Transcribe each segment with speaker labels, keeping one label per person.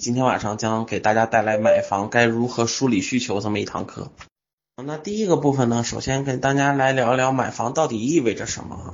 Speaker 1: 今天晚上将给大家带来买房该如何梳理需求这么一堂课。那第一个部分呢，首先跟大家来聊一聊买房到底意味着什么。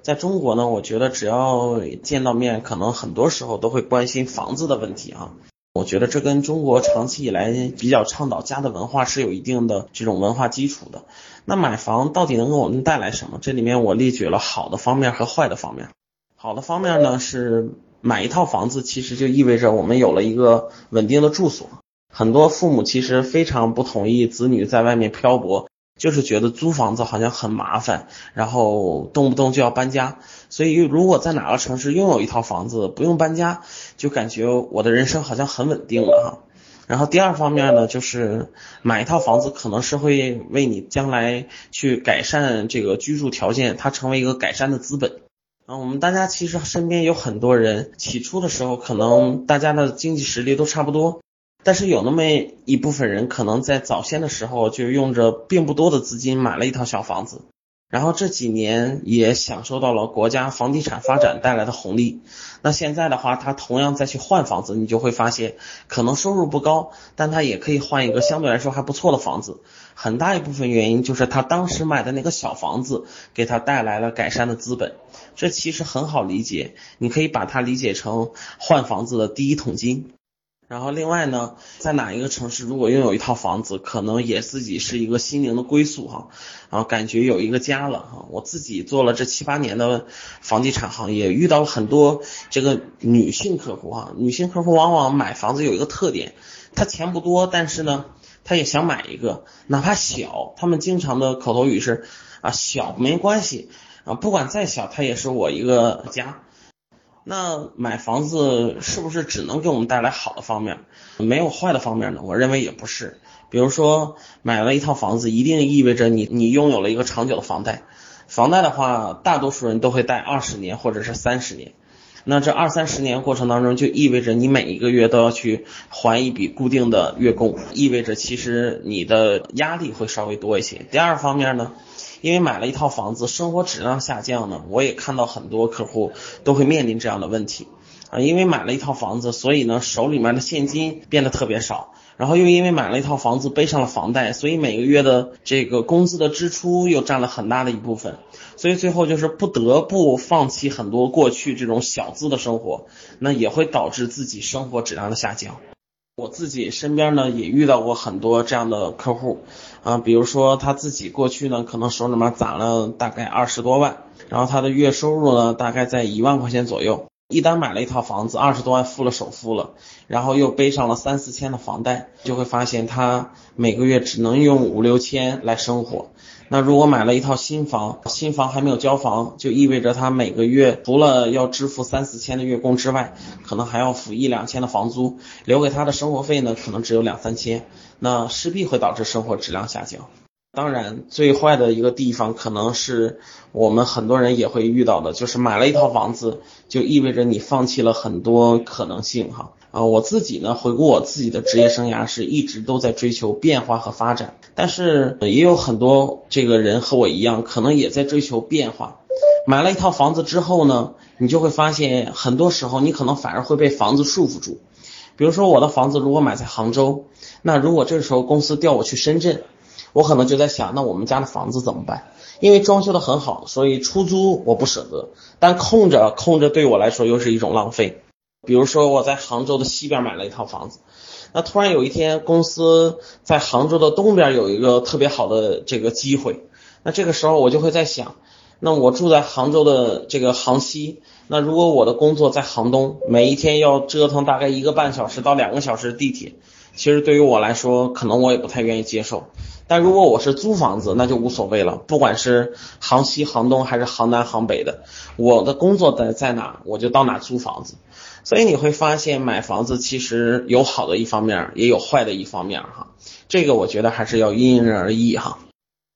Speaker 1: 在中国呢，我觉得只要见到面，可能很多时候都会关心房子的问题啊。我觉得这跟中国长期以来比较倡导家的文化是有一定的这种文化基础的。那买房到底能给我们带来什么？这里面我列举了好的方面和坏的方面。好的方面呢是买一套房子，其实就意味着我们有了一个稳定的住所。很多父母其实非常不同意子女在外面漂泊。就是觉得租房子好像很麻烦，然后动不动就要搬家，所以如果在哪个城市拥有一套房子，不用搬家，就感觉我的人生好像很稳定了哈。然后第二方面呢，就是买一套房子可能是会为你将来去改善这个居住条件，它成为一个改善的资本。啊，我们大家其实身边有很多人，起初的时候可能大家的经济实力都差不多。但是有那么一部分人，可能在早先的时候就用着并不多的资金买了一套小房子，然后这几年也享受到了国家房地产发展带来的红利。那现在的话，他同样再去换房子，你就会发现，可能收入不高，但他也可以换一个相对来说还不错的房子。很大一部分原因就是他当时买的那个小房子给他带来了改善的资本。这其实很好理解，你可以把它理解成换房子的第一桶金。然后另外呢，在哪一个城市如果拥有一套房子，可能也自己是一个心灵的归宿哈，然后感觉有一个家了哈。我自己做了这七八年的房地产行业，遇到了很多这个女性客户哈，女性客户往往买房子有一个特点，她钱不多，但是呢，她也想买一个，哪怕小，他们经常的口头语是啊小没关系啊，不管再小，它也是我一个家。那买房子是不是只能给我们带来好的方面，没有坏的方面呢？我认为也不是。比如说，买了一套房子，一定意味着你你拥有了一个长久的房贷。房贷的话，大多数人都会贷二十年或者是三十年。那这二三十年过程当中，就意味着你每一个月都要去还一笔固定的月供，意味着其实你的压力会稍微多一些。第二方面呢？因为买了一套房子，生活质量下降呢，我也看到很多客户都会面临这样的问题啊。因为买了一套房子，所以呢手里面的现金变得特别少，然后又因为买了一套房子背上了房贷，所以每个月的这个工资的支出又占了很大的一部分，所以最后就是不得不放弃很多过去这种小资的生活，那也会导致自己生活质量的下降。我自己身边呢也遇到过很多这样的客户，啊，比如说他自己过去呢可能手里面攒了大概二十多万，然后他的月收入呢大概在一万块钱左右，一旦买了一套房子，二十多万付了首付了，然后又背上了三四千的房贷，就会发现他每个月只能用五六千来生活。那如果买了一套新房，新房还没有交房，就意味着他每个月除了要支付三四千的月供之外，可能还要付一两千的房租，留给他的生活费呢，可能只有两三千，那势必会导致生活质量下降。当然，最坏的一个地方，可能是我们很多人也会遇到的，就是买了一套房子，就意味着你放弃了很多可能性哈。啊，我自己呢，回顾我自己的职业生涯，是一直都在追求变化和发展，但是也有很多这个人和我一样，可能也在追求变化。买了一套房子之后呢，你就会发现，很多时候你可能反而会被房子束缚住。比如说，我的房子如果买在杭州，那如果这时候公司调我去深圳。我可能就在想，那我们家的房子怎么办？因为装修的很好，所以出租我不舍得，但空着空着对我来说又是一种浪费。比如说我在杭州的西边买了一套房子，那突然有一天公司在杭州的东边有一个特别好的这个机会，那这个时候我就会在想，那我住在杭州的这个杭西，那如果我的工作在杭东，每一天要折腾大概一个半小时到两个小时地铁，其实对于我来说，可能我也不太愿意接受。但如果我是租房子，那就无所谓了。不管是杭西、杭东还是杭南、杭北的，我的工作在在哪，我就到哪租房子。所以你会发现，买房子其实有好的一方面，也有坏的一方面哈。这个我觉得还是要因人而异哈。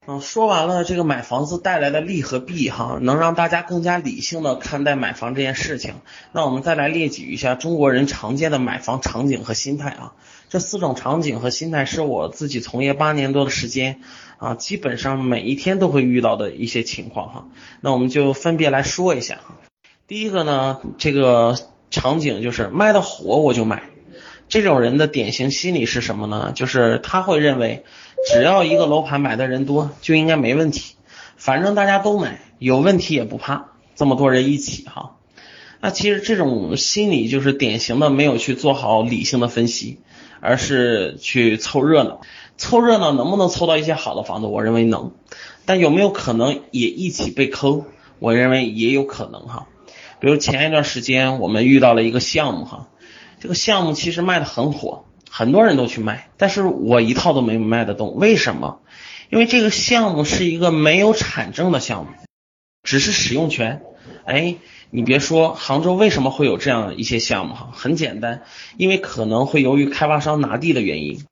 Speaker 1: 嗯，说完了这个买房子带来的利和弊哈，能让大家更加理性的看待买房这件事情。那我们再来列举一下中国人常见的买房场景和心态啊。这四种场景和心态是我自己从业八年多的时间啊，基本上每一天都会遇到的一些情况哈。那我们就分别来说一下哈。第一个呢，这个场景就是卖的火我就买；这种人的典型心理是什么呢？就是他会认为，只要一个楼盘买的人多，就应该没问题，反正大家都买，有问题也不怕，这么多人一起哈。那其实这种心理就是典型的没有去做好理性的分析，而是去凑热闹。凑热闹能不能凑到一些好的房子？我认为能，但有没有可能也一起被坑？我认为也有可能哈。比如前一段时间我们遇到了一个项目哈，这个项目其实卖的很火，很多人都去卖，但是我一套都没卖得动。为什么？因为这个项目是一个没有产证的项目，只是使用权。哎。你别说，杭州为什么会有这样一些项目哈？很简单，因为可能会由于开发商拿地的原因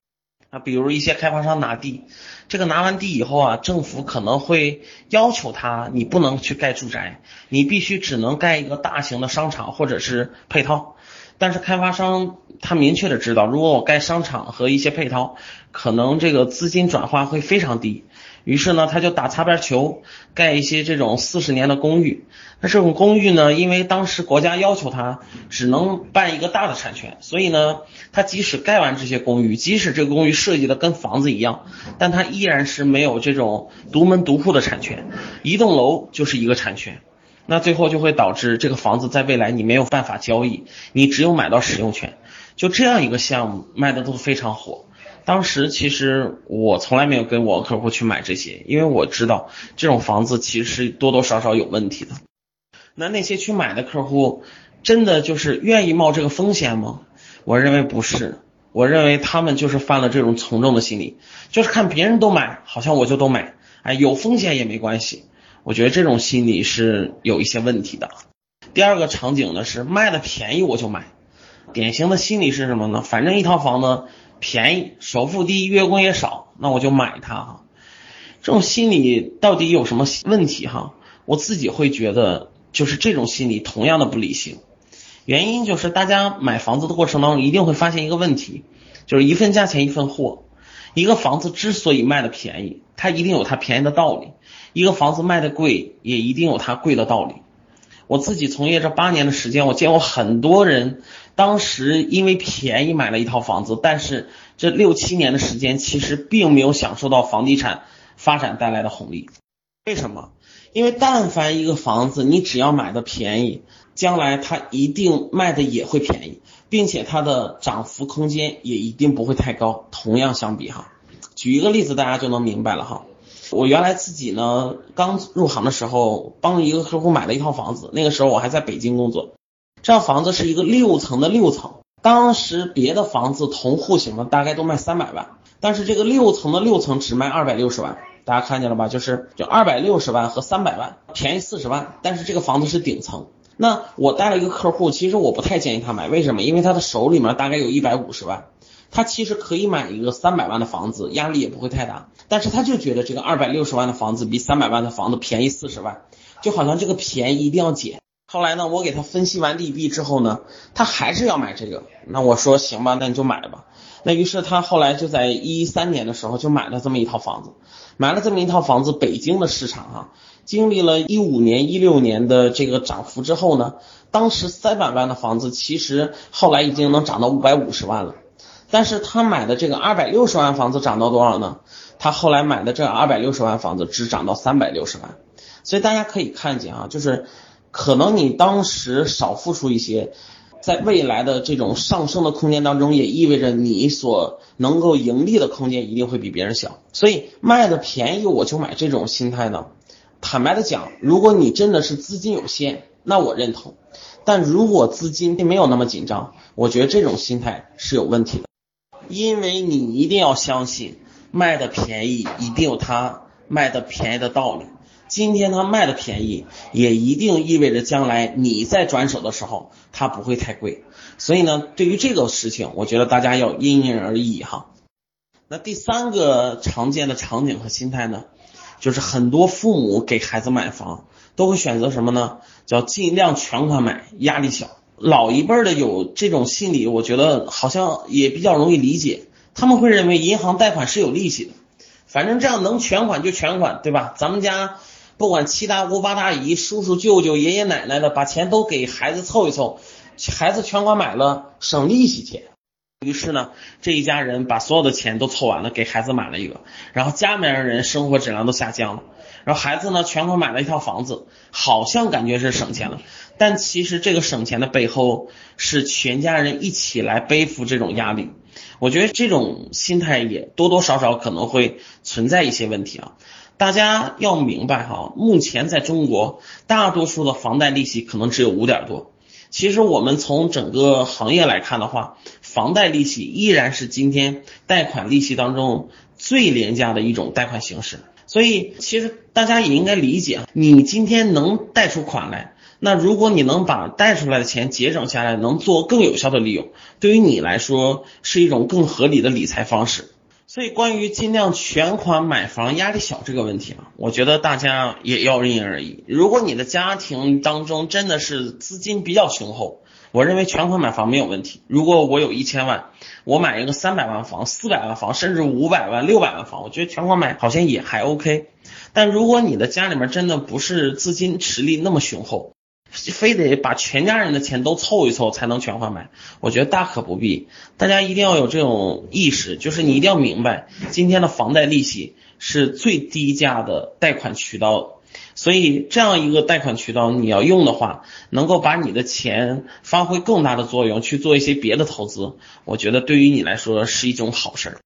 Speaker 1: 啊，比如一些开发商拿地，这个拿完地以后啊，政府可能会要求他，你不能去盖住宅，你必须只能盖一个大型的商场或者是配套。但是开发商他明确的知道，如果我盖商场和一些配套，可能这个资金转化会非常低。于是呢，他就打擦边球，盖一些这种四十年的公寓。那这种公寓呢，因为当时国家要求他只能办一个大的产权，所以呢，他即使盖完这些公寓，即使这个公寓设计的跟房子一样，但他依然是没有这种独门独户的产权。一栋楼就是一个产权，那最后就会导致这个房子在未来你没有办法交易，你只有买到使用权。就这样一个项目卖的都非常火。当时其实我从来没有跟我客户去买这些，因为我知道这种房子其实多多少少有问题的。那那些去买的客户，真的就是愿意冒这个风险吗？我认为不是，我认为他们就是犯了这种从众的心理，就是看别人都买，好像我就都买，哎，有风险也没关系。我觉得这种心理是有一些问题的。第二个场景呢是卖的便宜我就买，典型的心理是什么呢？反正一套房子。便宜，首付低，月供也少，那我就买它哈。这种心理到底有什么问题哈？我自己会觉得，就是这种心理同样的不理性。原因就是大家买房子的过程当中，一定会发现一个问题，就是一份价钱一份货。一个房子之所以卖的便宜，它一定有它便宜的道理；一个房子卖的贵，也一定有它贵的道理。我自己从业这八年的时间，我见过很多人，当时因为便宜买了一套房子，但是这六七年的时间，其实并没有享受到房地产发展带来的红利。为什么？因为但凡一个房子，你只要买的便宜，将来它一定卖的也会便宜，并且它的涨幅空间也一定不会太高。同样相比哈，举一个例子，大家就能明白了哈。我原来自己呢，刚入行的时候，帮一个客户买了一套房子。那个时候我还在北京工作，这套房子是一个六层的六层。当时别的房子同户型的大概都卖三百万，但是这个六层的六层只卖二百六十万。大家看见了吧？就是就二百六十万和三百万便宜四十万，但是这个房子是顶层。那我带了一个客户，其实我不太建议他买，为什么？因为他的手里面大概有一百五十万。他其实可以买一个三百万的房子，压力也不会太大，但是他就觉得这个二百六十万的房子比三百万的房子便宜四十万，就好像这个便宜一定要捡。后来呢，我给他分析完利弊之后呢，他还是要买这个。那我说行吧，那你就买吧。那于是他后来就在一三年的时候就买了这么一套房子，买了这么一套房子。北京的市场啊，经历了一五年、一六年的这个涨幅之后呢，当时三百万的房子其实后来已经能涨到五百五十万了。但是他买的这个二百六十万房子涨到多少呢？他后来买的这二百六十万房子只涨到三百六十万，所以大家可以看见啊，就是可能你当时少付出一些，在未来的这种上升的空间当中，也意味着你所能够盈利的空间一定会比别人小。所以卖的便宜我就买这种心态呢，坦白的讲，如果你真的是资金有限，那我认同；但如果资金并没有那么紧张，我觉得这种心态是有问题的。因为你一定要相信，卖的便宜一定有它卖的便宜的道理。今天它卖的便宜，也一定意味着将来你在转手的时候，它不会太贵。所以呢，对于这个事情，我觉得大家要因人而异哈。那第三个常见的场景和心态呢，就是很多父母给孩子买房，都会选择什么呢？叫尽量全款买，压力小。老一辈的有这种心理，我觉得好像也比较容易理解。他们会认为银行贷款是有利息的，反正这样能全款就全款，对吧？咱们家不管七大姑八大姨、叔叔舅舅、爷爷奶奶的，把钱都给孩子凑一凑，孩子全款买了，省利息钱。于是呢，这一家人把所有的钱都凑完了，给孩子买了一个，然后家里面人生活质量都下降了，然后孩子呢全款买了一套房子，好像感觉是省钱了，但其实这个省钱的背后是全家人一起来背负这种压力。我觉得这种心态也多多少少可能会存在一些问题啊。大家要明白哈，目前在中国，大多数的房贷利息可能只有五点多。其实我们从整个行业来看的话，房贷利息依然是今天贷款利息当中最廉价的一种贷款形式。所以，其实大家也应该理解，你今天能贷出款来，那如果你能把贷出来的钱节省下来，能做更有效的利用，对于你来说是一种更合理的理财方式。所以，关于尽量全款买房压力小这个问题啊，我觉得大家也要因人而异。如果你的家庭当中真的是资金比较雄厚，我认为全款买房没有问题。如果我有一千万，我买一个三百万房、四百万房，甚至五百万、六百万房，我觉得全款买好像也还 OK。但如果你的家里面真的不是资金实力那么雄厚，非得把全家人的钱都凑一凑才能全款买，我觉得大可不必。大家一定要有这种意识，就是你一定要明白，今天的房贷利息是最低价的贷款渠道，所以这样一个贷款渠道你要用的话，能够把你的钱发挥更大的作用，去做一些别的投资，我觉得对于你来说是一种好事儿。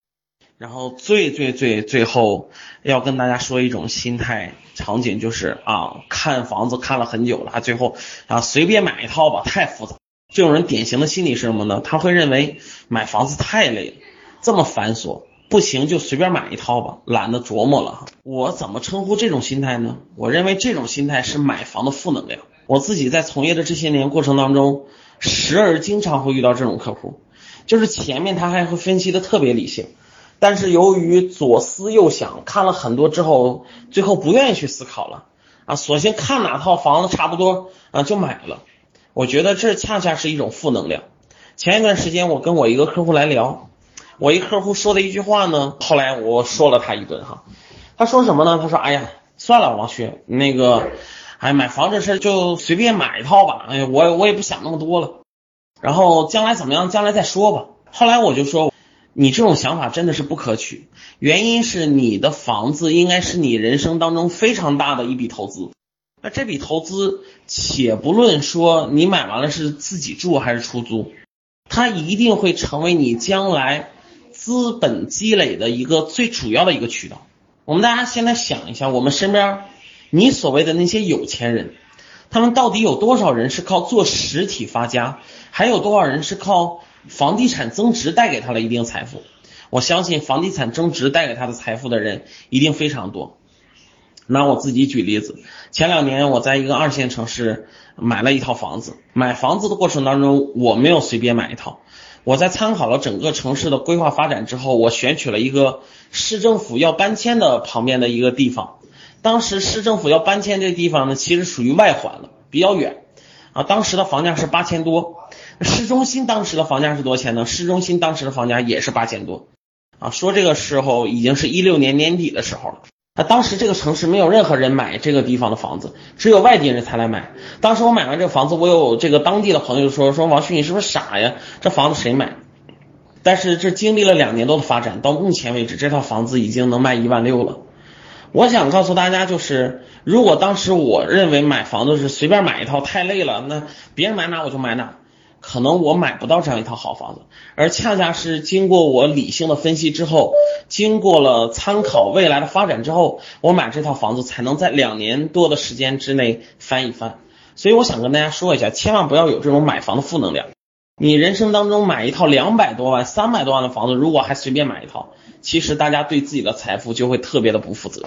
Speaker 1: 然后最最最最后要跟大家说一种心态场景，就是啊，看房子看了很久了，最后啊随便买一套吧，太复杂。这种人典型的心理是什么呢？他会认为买房子太累了，这么繁琐，不行就随便买一套吧，懒得琢磨了。我怎么称呼这种心态呢？我认为这种心态是买房的负能量。我自己在从业的这些年过程当中，时而经常会遇到这种客户，就是前面他还会分析的特别理性。但是由于左思右想，看了很多之后，最后不愿意去思考了啊，索性看哪套房子差不多啊就买了。我觉得这恰恰是一种负能量。前一段时间我跟我一个客户来聊，我一客户说的一句话呢，后来我说了他一顿哈。他说什么呢？他说：“哎呀，算了，王旭，那个，哎，买房这事就随便买一套吧。哎呀，我我也不想那么多了。然后将来怎么样，将来再说吧。”后来我就说。你这种想法真的是不可取，原因是你的房子应该是你人生当中非常大的一笔投资，那这笔投资，且不论说你买完了是自己住还是出租，它一定会成为你将来资本积累的一个最主要的一个渠道。我们大家现在想一下，我们身边你所谓的那些有钱人，他们到底有多少人是靠做实体发家，还有多少人是靠？房地产增值带给他了一定财富，我相信房地产增值带给他的财富的人一定非常多。拿我自己举例子，前两年我在一个二线城市买了一套房子，买房子的过程当中我没有随便买一套，我在参考了整个城市的规划发展之后，我选取了一个市政府要搬迁的旁边的一个地方。当时市政府要搬迁这地方呢，其实属于外环了，比较远啊，当时的房价是八千多。市中心当时的房价是多少钱呢？市中心当时的房价也是八千多啊。说这个时候已经是一六年年底的时候了。那当时这个城市没有任何人买这个地方的房子，只有外地人才来买。当时我买完这个房子，我有这个当地的朋友说说王旭你是不是傻呀？这房子谁买？但是这经历了两年多的发展，到目前为止，这套房子已经能卖一万六了。我想告诉大家，就是如果当时我认为买房子是随便买一套太累了，那别人买哪我就买哪。可能我买不到这样一套好房子，而恰恰是经过我理性的分析之后，经过了参考未来的发展之后，我买这套房子才能在两年多的时间之内翻一番。所以我想跟大家说一下，千万不要有这种买房的负能量。你人生当中买一套两百多万、三百多万的房子，如果还随便买一套，其实大家对自己的财富就会特别的不负责。